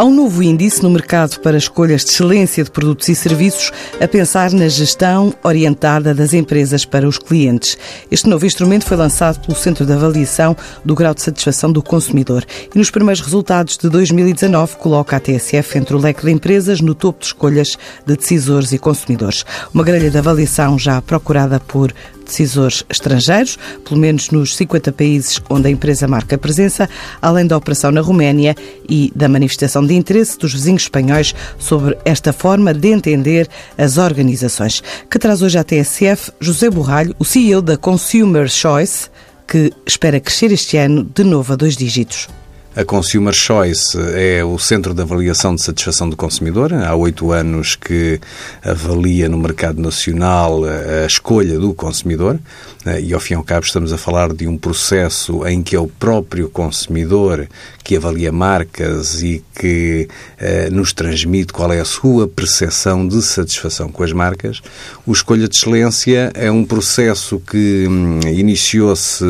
Há um novo índice no mercado para escolhas de excelência de produtos e serviços a pensar na gestão orientada das empresas para os clientes. Este novo instrumento foi lançado pelo Centro de Avaliação do Grau de Satisfação do Consumidor e nos primeiros resultados de 2019 coloca a TSF entre o leque de empresas no topo de escolhas de decisores e consumidores. Uma grelha de avaliação já procurada por decisores estrangeiros, pelo menos nos 50 países onde a empresa marca presença, além da operação na Roménia e da manifestação de interesse dos vizinhos espanhóis sobre esta forma de entender as organizações. Que traz hoje à TSF José Borralho, o CEO da Consumer Choice, que espera crescer este ano de novo a dois dígitos. A Consumer Choice é o centro de avaliação de satisfação do consumidor. Há oito anos que avalia no mercado nacional a escolha do consumidor eh, e, ao fim e ao cabo, estamos a falar de um processo em que é o próprio consumidor que avalia marcas e que eh, nos transmite qual é a sua percepção de satisfação com as marcas. O Escolha de Excelência é um processo que hum, iniciou-se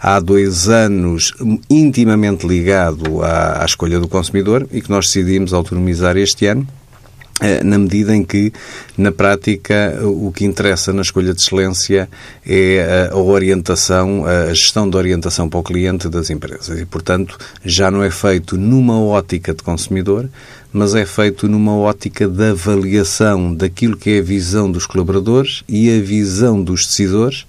há dois anos, intimamente ligado à, à escolha do consumidor e que nós decidimos autonomizar este ano eh, na medida em que, na prática, o que interessa na escolha de excelência é a orientação, a gestão de orientação para o cliente das empresas. E, portanto, já não é feito numa ótica de consumidor, mas é feito numa ótica da avaliação daquilo que é a visão dos colaboradores e a visão dos decisores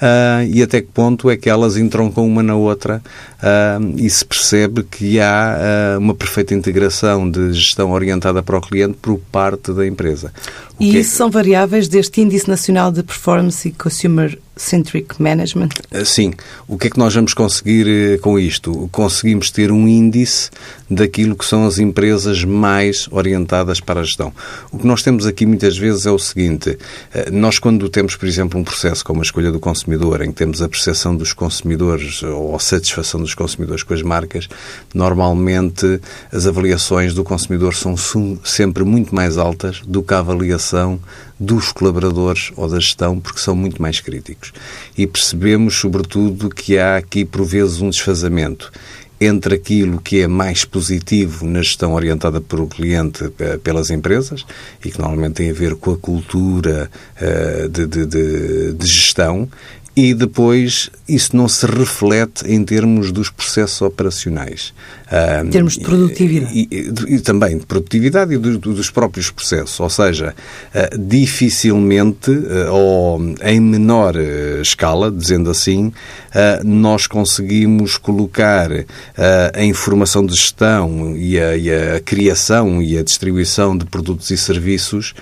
uh, e até que ponto é que elas entroncam uma na outra uh, e se percebe que há uh, uma perfeita integração de gestão orientada para o cliente por parte da empresa. E isso é... são variáveis deste Índice Nacional de Performance e Consumer Centric Management? Sim. O que é que nós vamos conseguir eh, com isto? Conseguimos ter um índice daquilo que são as empresas mais orientadas para a gestão. O que nós temos aqui muitas vezes é o seguinte: eh, nós, quando temos, por exemplo, um processo como a escolha do consumidor, em que temos a percepção dos consumidores ou a satisfação dos consumidores com as marcas, normalmente as avaliações do consumidor são sempre muito mais altas do que a avaliação dos colaboradores ou da gestão, porque são muito mais críticos. E percebemos, sobretudo, que há aqui, por vezes, um desfazamento entre aquilo que é mais positivo na gestão orientada pelo cliente eh, pelas empresas e que normalmente tem a ver com a cultura uh, de, de, de, de gestão e depois isso não se reflete em termos dos processos operacionais. Em termos de produtividade. E, e, e também de produtividade e do, dos próprios processos. Ou seja, uh, dificilmente, uh, ou em menor uh, escala, dizendo assim, nós conseguimos colocar a informação de gestão e a, e a, criação e a distribuição de produtos e serviços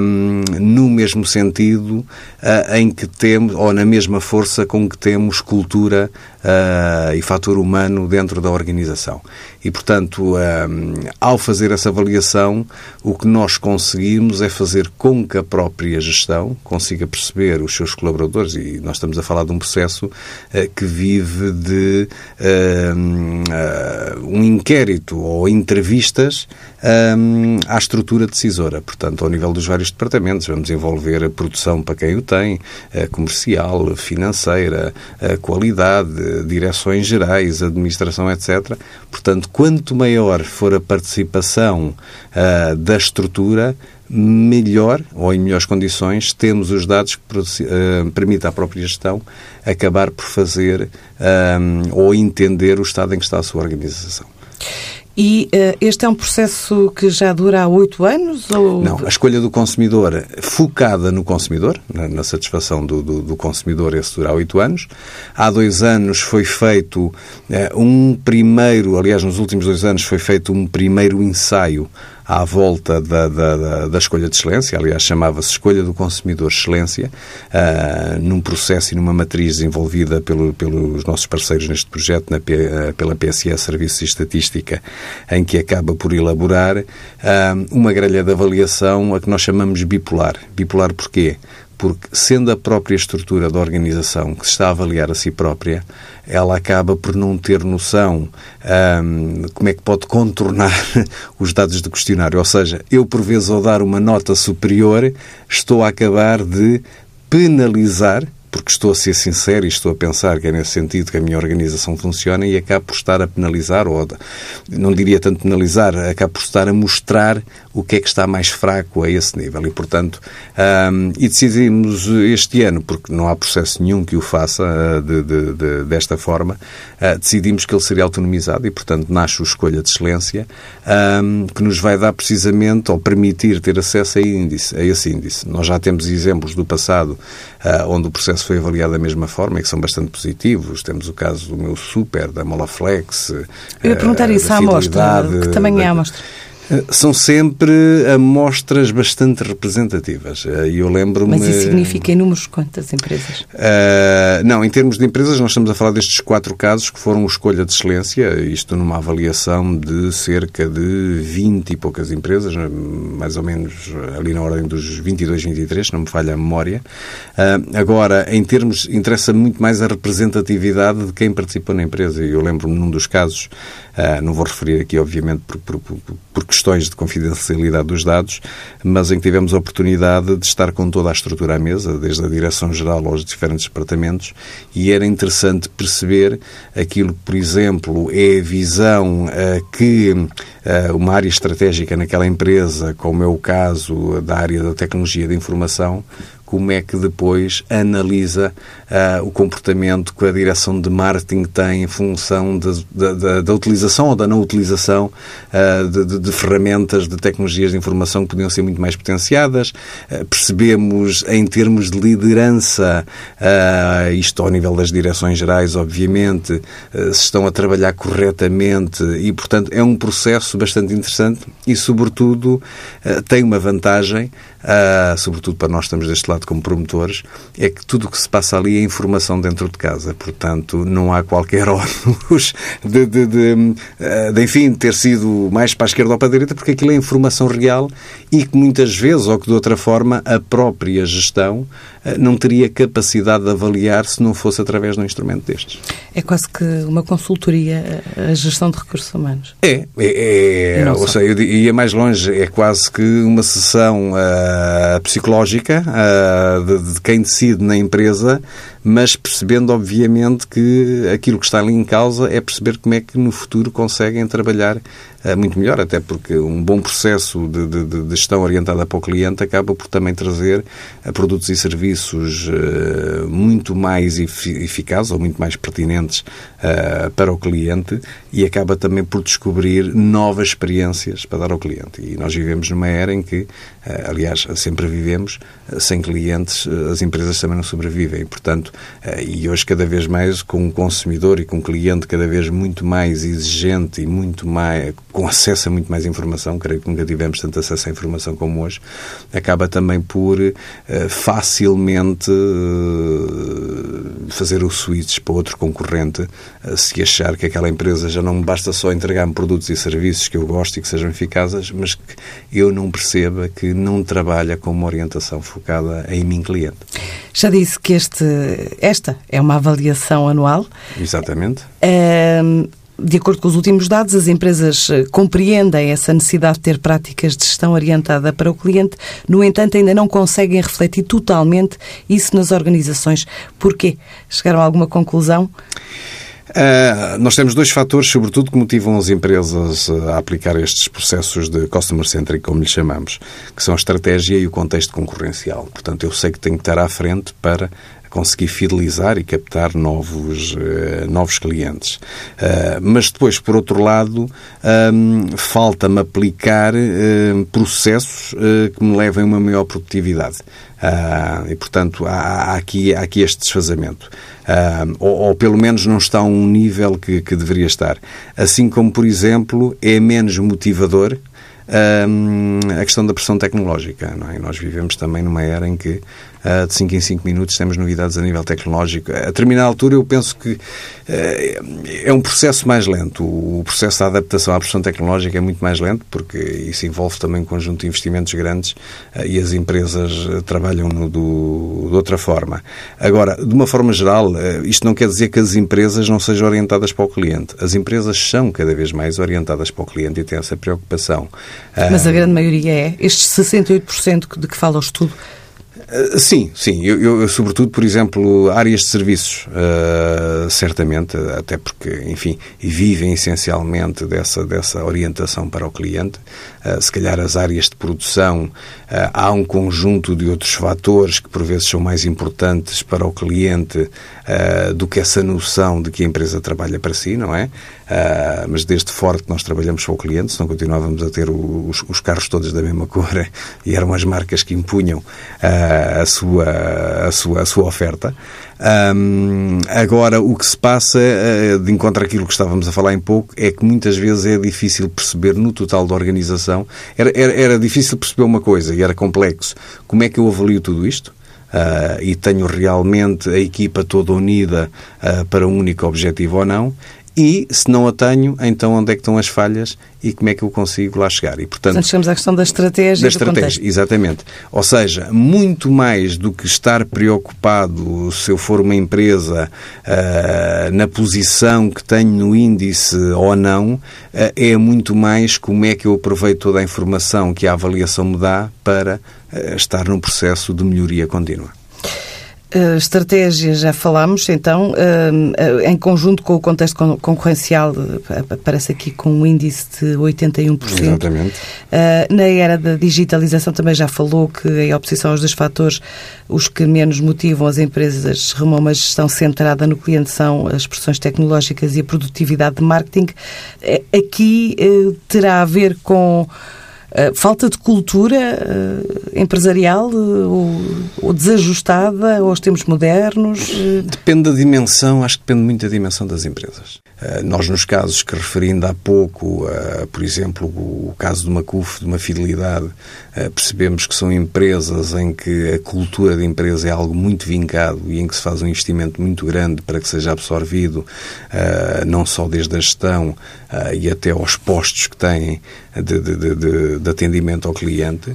um, no mesmo sentido em que temos, ou na mesma força com que temos cultura uh, e fator humano dentro da organização. E, portanto, um, ao fazer essa avaliação, o que nós conseguimos é fazer com que a própria gestão consiga perceber os seus colaboradores, e nós estamos a falar de um processo uh, que vive de uh, um inquérito ou entrevistas um, à estrutura decisora. Portanto, ao nível dos vários departamentos, vamos envolver a produção para quem o tem, comercial, financeira, qualidade, direções gerais, administração, etc. Portanto, quanto maior for a participação uh, da estrutura, melhor ou em melhores condições temos os dados que uh, permitem à própria gestão acabar por fazer um, ou entender o estado em que está a sua organização. E uh, este é um processo que já dura há oito anos? Ou... Não, a escolha do consumidor focada no consumidor, na, na satisfação do, do, do, consumidor, esse dura há oito anos. Há dois anos foi feito uh, um primeiro, aliás, nos últimos dois anos foi feito um primeiro ensaio à volta da, da, da escolha de excelência, aliás, chamava-se Escolha do Consumidor Excelência, uh, num processo e numa matriz desenvolvida pelo, pelos nossos parceiros neste projeto, na, uh, pela PSE Serviços e Estatística, em que acaba por elaborar uh, uma grelha de avaliação a que nós chamamos bipolar. Bipolar porquê? Porque sendo a própria estrutura da organização que se está a avaliar a si própria, ela acaba por não ter noção hum, como é que pode contornar os dados do questionário. Ou seja, eu, por vezes, ao dar uma nota superior, estou a acabar de penalizar porque estou a ser sincero e estou a pensar que é nesse sentido que a minha organização funciona e acabo por estar a penalizar, ou não diria tanto penalizar, acabo por estar a mostrar o que é que está mais fraco a esse nível. E, portanto, um, e decidimos este ano, porque não há processo nenhum que o faça uh, de, de, de, desta forma, uh, decidimos que ele seria autonomizado e, portanto, nasce o Escolha de Excelência, um, que nos vai dar precisamente, ou permitir ter acesso a, índice, a esse índice. Nós já temos exemplos do passado uh, onde o processo foi avaliado da mesma forma e que são bastante positivos. Temos o caso do meu Super, da Molaflex. Eu ia perguntar isso à amostra, que também é a amostra. São sempre amostras bastante representativas. Eh, e eu lembro-me... Mas isso significa em números quantas empresas? Uh, não, em termos de empresas, nós estamos a falar destes quatro casos que foram escolha de excelência, isto numa avaliação de cerca de 20 e poucas empresas, mais ou menos ali na ordem dos 22, 23, não me falha a memória. Uh, agora, em termos, interessa muito mais a representatividade de quem participou na empresa. E eu lembro-me num dos casos, uh, não vou referir aqui, obviamente, por, por, por, por questões de confidencialidade dos dados, mas em que tivemos a oportunidade de estar com toda a estrutura à mesa, desde a Direção-Geral aos diferentes departamentos, e era interessante perceber aquilo que, por exemplo, é a visão uh, que uh, uma área estratégica naquela empresa, como é o caso da área da tecnologia de informação, como é que depois analisa uh, o comportamento que a direção de marketing tem em função da utilização ou da não utilização uh, de, de, de, ferramentas de tecnologias de informação que podiam ser muito mais potenciadas. Uh, percebemos, em termos de liderança, isto ao nível das direções gerais, obviamente, se estão a trabalhar corretamente e, portanto, é um processo bastante interessante e, sobretudo, tem uma vantagem, sobretudo para nós estamos deste lado como promotores, é que tudo o que se passa ali é informação dentro de casa. Portanto, não há qualquer ónus de, de, de, eh, de, enfim, ter sido mais para a esquerda ou para a direita, porque aquilo é informação real e que muitas vezes, ou que de outra forma, a própria gestão não teria capacidade de avaliar se não fosse através de um instrumento destes. É quase que uma consultoria a gestão de recursos humanos. É, é, é ou seja, eu ia mais longe, é quase que uma sessão uh, psicológica uh, de, de, quem decide na empresa mas percebendo, obviamente, que aquilo que está ali em causa é perceber como é que no futuro conseguem trabalhar uh, muito melhor, até porque um bom processo de, de, de, gestão orientada para o cliente acaba por também trazer uh, produtos e serviços uh, muito mais eficazes ou muito mais pertinentes para o cliente e acaba também por descobrir novas experiências para dar ao cliente. E nós vivemos numa era em que, aliás, sempre vivemos, sem clientes as empresas também não sobrevivem. Portanto, eh, e hoje, cada vez mais, com um consumidor e com um cliente cada vez muito mais exigente e muito mais, com acesso a muito mais informação, creio que nunca tivemos tanto acesso à informação como hoje, acaba também por facilmente fazer o switch para outro concorrente, se achar que aquela empresa já não basta só entregar-me produtos e serviços que eu gosto e que sejam eficazes, mas que eu não perceba que não trabalha com uma orientação focada em mim cliente. Já disse que este, esta é uma avaliação anual. Exatamente. de acordo com os últimos dados, as empresas eh, compreendem essa necessidade de ter práticas de gestão orientada para o cliente, no entanto, ainda não conseguem refletir totalmente isso nas organizações. Porquê? Chegaram a alguma conclusão? Uh, nós temos dois fatores, sobretudo, que motivam as empresas a aplicar estes processos de customer centric, como lhe chamamos, que são a estratégia e o contexto concorrencial. Portanto, eu sei que tenho que estar à frente para conseguir fidelizar e captar novos, uh, novos clientes. Uh, mas depois, por outro lado, um, falta-me aplicar uh, processos que me levem a uma maior produtividade. E, portanto, há, há, aqui, há aqui este desfazamento. Ou, ou, pelo menos não está a um nível que, que deveria estar. Assim como, por exemplo, é menos motivador um, a questão da pressão tecnológica. Não é? Nós vivemos também numa era em que uh, de 5 em 5 minutos temos novidades a nível tecnológico. A determinada altura eu penso que uh, é um processo mais lento. O processo da adaptação à pressão tecnológica é muito mais lento porque isso envolve também um conjunto de investimentos grandes uh, e as empresas trabalham no, do, de outra forma. Agora, de uma forma geral, isto não quer dizer que as empresas não sejam orientadas para o cliente. As empresas são cada vez mais orientadas para o cliente e têm essa preocupação. Mas a grande maioria é. Estes 68% de que fala o estudo sim, sim. Eu, eu, sobretudo, por exemplo, áreas de serviços, uh, certamente, até porque, enfim, vivem essencialmente dessa, dessa orientação para o cliente. Uh, se calhar as áreas de produção, há um conjunto de outros fatores que por vezes são mais importantes para o cliente do que essa noção de que a empresa trabalha para si, não é? mas desde forte nós trabalhamos para o cliente, senão continuávamos a ter os, os carros todos da mesma cor e eram as marcas que impunham a, sua, a, sua, a sua oferta. Um, agora, o que se passa, uh, de encontro àquilo que estávamos a falar em pouco, é que muitas vezes é difícil perceber no total da organização. Era, era, era difícil perceber uma coisa e era complexo. Como é que eu avalio tudo isto? Uh, e tenho realmente a equipa toda unida uh, para um único objetivo ou não? E, se não a tenho, então onde é que estão as falhas e como é que eu consigo lá chegar? E, portanto, portanto chegamos à questão da estratégia. Da estratégia, contexto. exatamente. Ou seja, muito mais do que estar preocupado se eu for uma empresa uh, na posição que tenho no índice ou não, uh, é muito mais como é que eu aproveito toda a informação que a avaliação me dá para uh, estar num processo de melhoria contínua. Uh, estratégia, já falámos, então, uh, uh, em conjunto com o contexto concorrencial, aparece aqui com um índice de 81%. Exatamente. na era da digitalização também já falou que, em oposição aos dois fatores, os que menos motivam as empresas rumam a uma gestão centrada no cliente são as pressões tecnológicas e a produtividade de marketing. aqui terá a ver com eh, falta de cultura uh, empresarial uh, ou, ou, desajustada aos tempos modernos? Depende da dimensão, acho que depende muito da dimensão das empresas. Nós, nos casos que referindo há pouco, por exemplo, o caso de uma CUF, de uma fidelidade, percebemos que são empresas em que a cultura da empresa é algo muito vincado e em que se faz um investimento muito grande para que seja absorvido, não só desde a gestão e até aos postos que têm de, de, de, de atendimento ao cliente.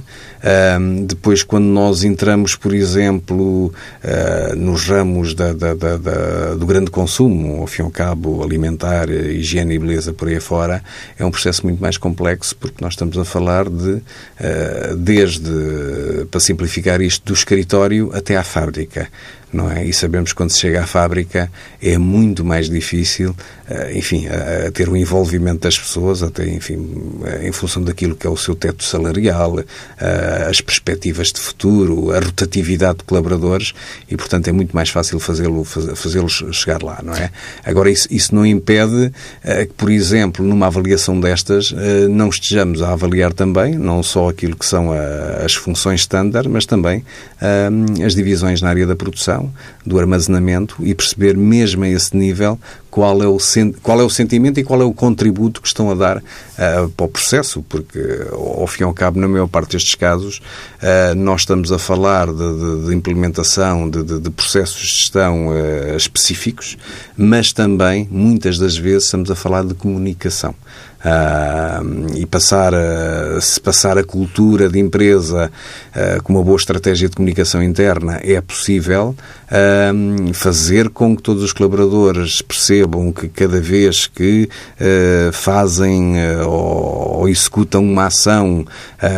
Um, depois, quando nós entramos, por exemplo, uh, nos ramos da, da, da, do grande consumo, ao fim e ao cabo, alimentar, higiene e beleza por aí fora, é um processo muito mais complexo porque nós estamos a falar de, uh, desde, para simplificar isto, do escritório até à fábrica não é? E sabemos que quando se chega à fábrica é muito mais difícil, eh, enfim, a, ter o envolvimento das pessoas, até, enfim, em função daquilo que é o seu teto salarial, eh, as perspectivas de futuro, a rotatividade de colaboradores e, portanto, é muito mais fácil fazê-lo fazê-los chegar lá, não é? Agora, isso, isso não impede eh, que, por exemplo, numa avaliação destas, não estejamos a avaliar também, não só aquilo que são as funções standard, mas também as divisões na área da produção do armazenamento e perceber mesmo a esse nível qual é o, qual é o sentimento e qual é o contributo que estão a dar uh, para o processo, porque, ao fim e ao cabo, na maior parte destes casos, uh, nós estamos a falar de, de, de implementação de, de, processos de gestão uh, específicos, mas também, muitas das vezes, estamos a falar de comunicação. Uh, e passar a, se passar a cultura de empresa uh, com uma boa estratégia de comunicação interna é possível, uh, fazer com que todos os colaboradores percebam que cada vez que fazem ou, ou, executam uma ação,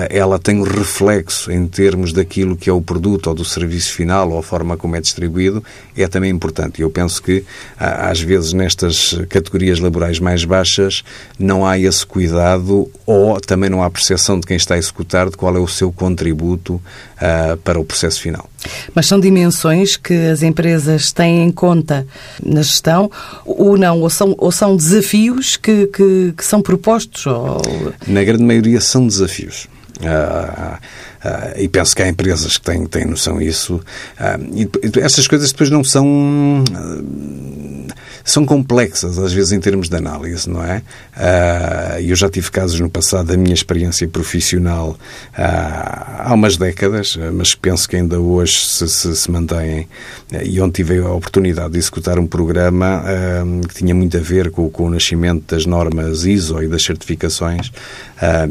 ela tem um reflexo em termos daquilo que é o produto ou do serviço final ou a forma como é distribuído, é também importante. Eu penso que, às vezes, nestas categorias laborais mais baixas, não há esse cuidado ou também não há percepção de quem está a executar de qual é o seu contributo uh, para o processo final. Mas são dimensões que as empresas têm em conta na gestão ou não? Ou são, ou são desafios que, que, que são propostos? Ou... Na grande maioria são desafios. Uh, e penso que há empresas que têm, têm noção disso. Uh, e essas coisas depois não são são complexas, às vezes, em termos de análise, não é? Eu já tive casos no passado da minha experiência profissional há umas décadas, mas penso que ainda hoje se, se, se e onde tive a oportunidade de executar um programa que tinha muito a ver com, com, o nascimento das normas ISO e das certificações,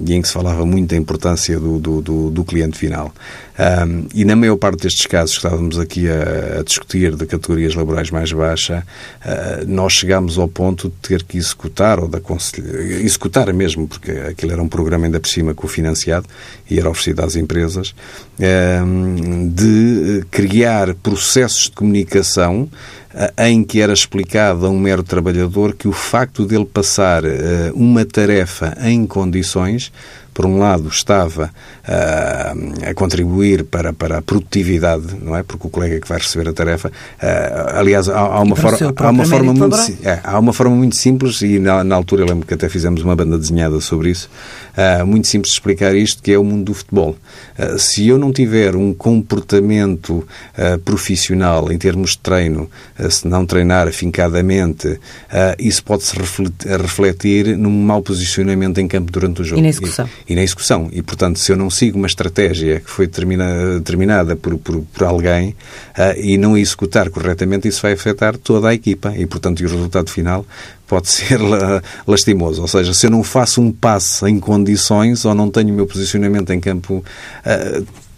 e em que se falava muito da importância do, do, do, do cliente final. Um, e na maior parte destes casos que estávamos aqui a, a discutir de categorias laborais mais baixas, uh, nós chegámos ao ponto de ter que executar, ou de executar mesmo, porque aquilo era um programa ainda por cima cofinanciado e era oferecido às empresas, de criar processos de comunicação em que era explicado a um mero trabalhador que o facto dele passar uma tarefa em condições por um lado, estava uh, a contribuir para, para a produtividade, não é? Porque o colega que vai receber a tarefa, uh, aliás, há, há uma, for, há uma forma muito é, há uma forma muito simples e na, na, altura eu lembro que até fizemos uma banda desenhada sobre isso, uh, muito simples de explicar isto, que é o mundo do futebol. se eu não tiver um comportamento profissional em termos de treino, se não treinar afincadamente, isso pode-se refletir, refletir num mau posicionamento em campo durante o jogo. E na execução. E, e na execução. E, portanto, se eu não sigo uma estratégia que foi determinada, por, por, por alguém uh, e não executar corretamente, isso vai afetar toda a equipa e, portanto, o resultado final pode ser lastimoso. Ou seja, se eu não faço um passe em condições ou não tenho o meu posicionamento em campo. Uh,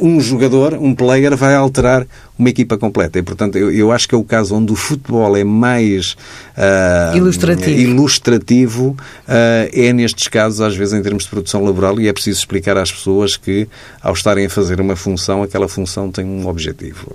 um jogador, um player, vai alterar uma equipa completa. E, portanto, eu, eu acho que é o caso onde o futebol é mais uh, ilustrativo, ilustrativo uh, é nestes casos, às vezes, em termos de produção laboral, e é preciso explicar às pessoas que, ao estarem a fazer uma função, aquela função tem um objetivo.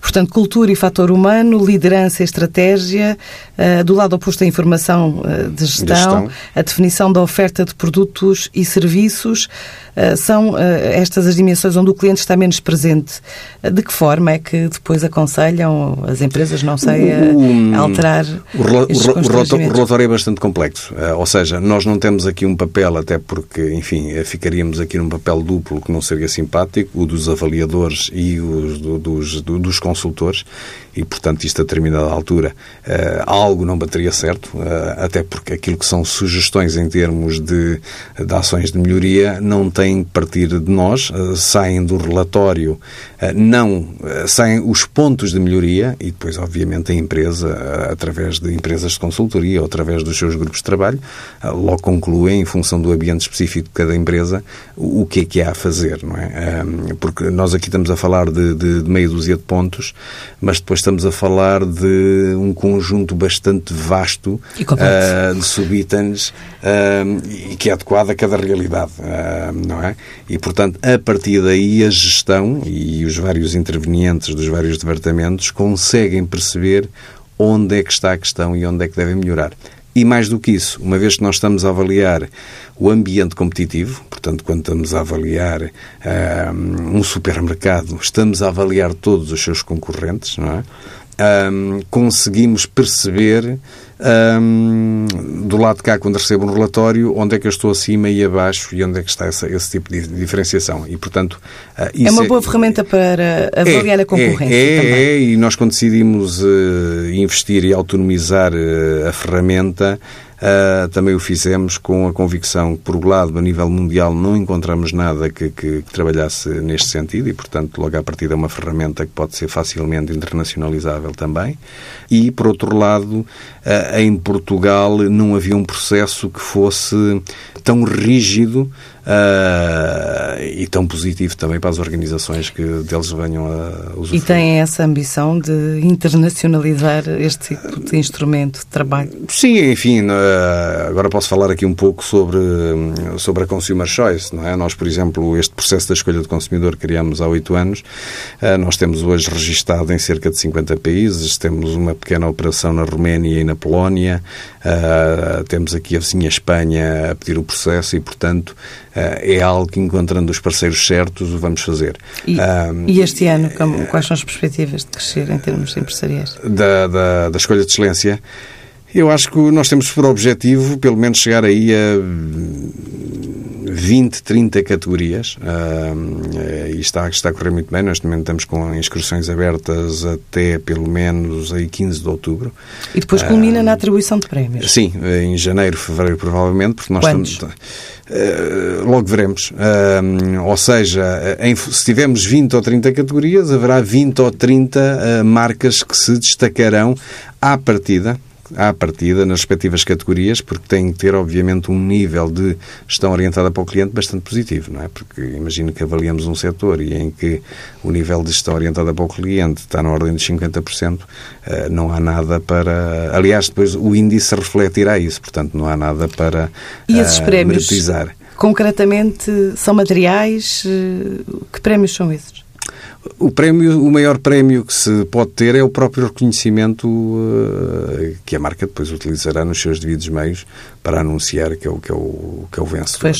Portanto, cultura e fator humano, liderança e estratégia, uh, do lado oposto a informação uh, de, gestão, de, gestão, a definição da oferta de produtos e serviços, uh, são estas as dimensões onde o cliente está menos presente. de que forma é que depois aconselham as empresas, não sei, a, a alterar o, o, o, relatório é bastante complexo, ou seja, nós não temos aqui um papel, até porque, enfim, ficaríamos aqui num papel duplo que não seria simpático, o dos avaliadores e o do, dos, do, dos consultores e, portanto, isto a determinada altura uh, algo não bateria certo, uh, até porque aquilo que são sugestões em termos de, de ações de melhoria não têm que partir de nós, uh, saem do relatório, não saem os pontos de melhoria e depois, obviamente, a empresa, através de empresas de consultoria ou através dos seus grupos de trabalho, logo concluem, em função do ambiente específico de cada empresa, o, que é que há a fazer, não é? porque nós aqui estamos a falar de, de, de meia dúzia de pontos, mas depois estamos a falar de um conjunto bastante vasto uh, de subitens uh, e que é adequado a cada realidade, uh, não é? E, portanto, a partir daí a gestão e os vários intervenientes dos vários departamentos conseguem perceber onde é que está a questão e onde é que devem melhorar. E mais do que isso, uma vez que nós estamos a avaliar o ambiente competitivo, portanto, quando estamos a avaliar um, um supermercado, estamos a avaliar todos os seus concorrentes, não é? Um, conseguimos perceber um, do lado de cá, quando recebo um relatório, onde é que eu estou acima e abaixo e onde é que está essa, esse tipo de diferenciação. E, portanto, uh, é uma boa é, ferramenta para avaliar é, a concorrência. É, é, é, e nós, quando decidimos uh, investir e autonomizar uh, a ferramenta, Uh, também o fizemos com a convicção que, por um lado, a nível mundial, não encontramos nada que, que, que, trabalhasse neste sentido e, portanto, logo à partida é uma ferramenta que pode ser facilmente internacionalizável também. E, por outro lado, uh, em Portugal não havia um processo que fosse tão rígido uh, e tão positivo também para as organizações que deles venham a usufruir. E têm essa ambição de internacionalizar este tipo de instrumento de trabalho? Sim, enfim, uh, agora posso falar aqui um pouco sobre, sobre a Consumer Choice, não é? Nós, por exemplo, este processo da escolha do consumidor criamos há oito anos, uh, nós temos hoje registado em cerca de 50 países, temos uma pequena operação na Roménia e na Polónia, temos aqui a vizinha Espanha a pedir o processo e, portanto, é algo que, encontrando os parceiros certos, o vamos fazer. E, e este ano, como, quais são as perspectivas de crescer em termos empresariais? Da, da, da escolha de excelência. Eu acho que nós temos por objetivo, pelo menos, chegar aí a 20, 30 categorias uh, e está, está a correr muito bem. Neste momento estamos com inscrições abertas até pelo menos aí 15 de outubro. E depois culmina uh, na atribuição de prémios? Sim, em janeiro, fevereiro provavelmente, porque nós Quantos? estamos. Uh, logo veremos. Ou seja, em, se tivermos 20 ou 30 categorias, haverá 20 ou 30 uh, marcas que se destacarão à partida à partida, nas respectivas categorias, porque têm que ter, obviamente, um nível de gestão orientada para o cliente bastante positivo, não é? Porque imagino que avaliamos um setor e em que o nível de gestão orientada para o cliente está na ordem de 50%, eh, não há nada para... Aliás, depois o índice refletirá isso, portanto, não há nada para e esses prémios, concretamente, são materiais? Que prémios são esses? O prémio, o maior prémio que se pode ter é o próprio reconhecimento uh, que a marca depois utilizará nos seus devidos meios para anunciar que é o que é o, que é o vencedor,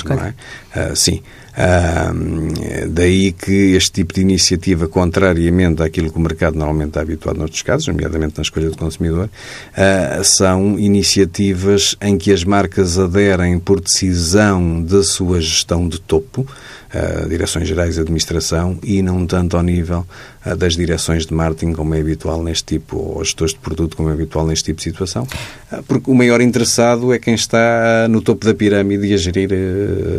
é? Uh, sim. Uh, daí que este tipo de iniciativa, contrariamente àquilo que o mercado normalmente está habituado noutros casos, nomeadamente na escolha do consumidor, são iniciativas em que as marcas aderem por decisão da sua gestão de topo, direções gerais de administração e não tanto ao nível das direções de marketing, como é habitual neste tipo, ou gestores de produto, como é habitual neste tipo de situação, porque o maior interessado é quem está no topo da pirâmide e a gerir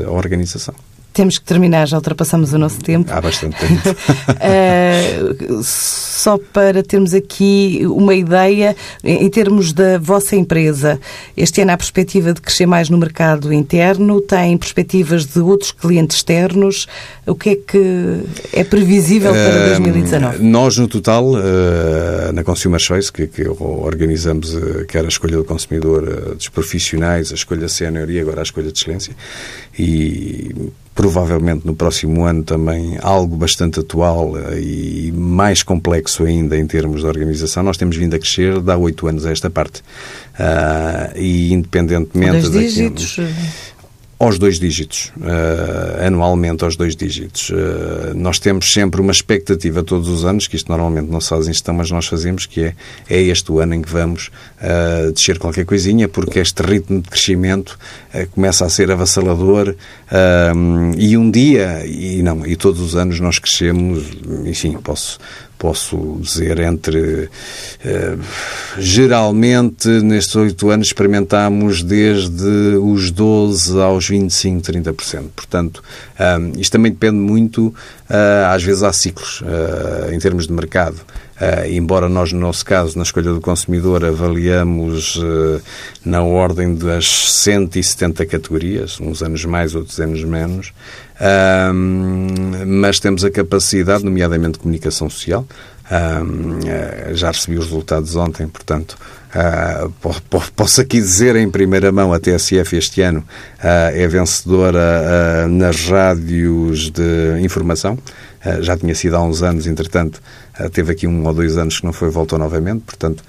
a organização. Temos que terminar, já ultrapassamos o nosso tempo. Há bastante tempo. uh, só para termos aqui uma ideia, em termos da vossa empresa, este ano há perspectiva de crescer mais no mercado interno, tem perspectivas de outros clientes externos. O que é que é previsível para 2019? Uh, nós, no total, uh, na Consumer Choice, que, que organizamos uh, quer a escolha do consumidor dos profissionais, a escolha sénior e agora a escolha de excelência, e provavelmente no próximo ano também algo bastante atual eh, e mais complexo ainda em termos de organização. Nós temos vindo a crescer de há oito anos a esta parte. Uh, e independentemente... Dois dígitos? Aos dois dígitos, uh, anualmente aos dois dígitos. Uh, nós temos sempre uma expectativa todos os anos, que isto normalmente não se faz em gestão, mas nós fazemos, que é, é este o ano em que vamos uh, descer qualquer coisinha, porque este ritmo de crescimento começa a ser avassalador e um dia, e não, e todos os anos nós crescemos, enfim, posso posso dizer, entre. Eh, geralmente, nestes oito anos, experimentámos desde os 12% aos 25%, 30%. Portanto, isto também depende muito, às vezes há ciclos, uh, em termos de mercado. Uh, embora nós, no nosso caso, na escolha do consumidor, avaliamos na ordem das 170 categorias, uns anos mais, outros anos menos, mas temos a capacidade, nomeadamente de comunicação social, já recebi os resultados ontem, portanto, Uh, posso aqui dizer em primeira mão, a TSF este ano uh, é vencedora uh, nas rádios de informação. já tinha sido há uns anos, entretanto, teve aqui um ou dois anos que não foi, voltou novamente, portanto,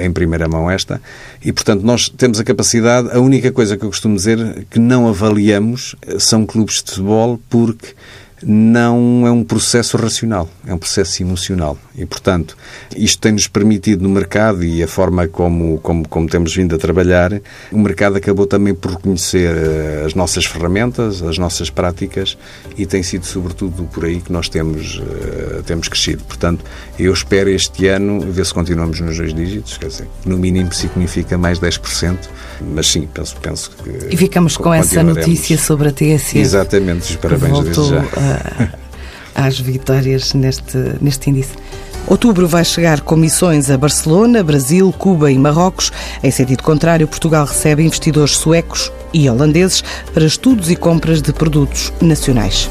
em primeira mão esta. E, portanto, nós temos a capacidade, a única coisa que eu costumo dizer que não avaliamos são clubes de futebol porque não é um processo racional, é um processo emocional. E, portanto, isto tem-nos permitido no mercado e a forma como, como, como temos vindo a trabalhar, o mercado acabou também por reconhecer eh, as nossas ferramentas, as nossas práticas e tem sido sobretudo por aí que nós temos, uh, temos crescido. Portanto, eu espero este ano ver se continuamos nos dois dígitos, quer dizer, no mínimo significa mais 10%, mas sim, penso, penso que. E ficamos com essa notícia sobre a TSE. Exatamente, os parabéns desde já. às vitórias neste, neste índice. Outubro vai chegar com missões a Barcelona, Brasil, Cuba e Marrocos. Em sentido contrário, Portugal recebe investidores suecos e holandeses para estudos e compras de produtos nacionais.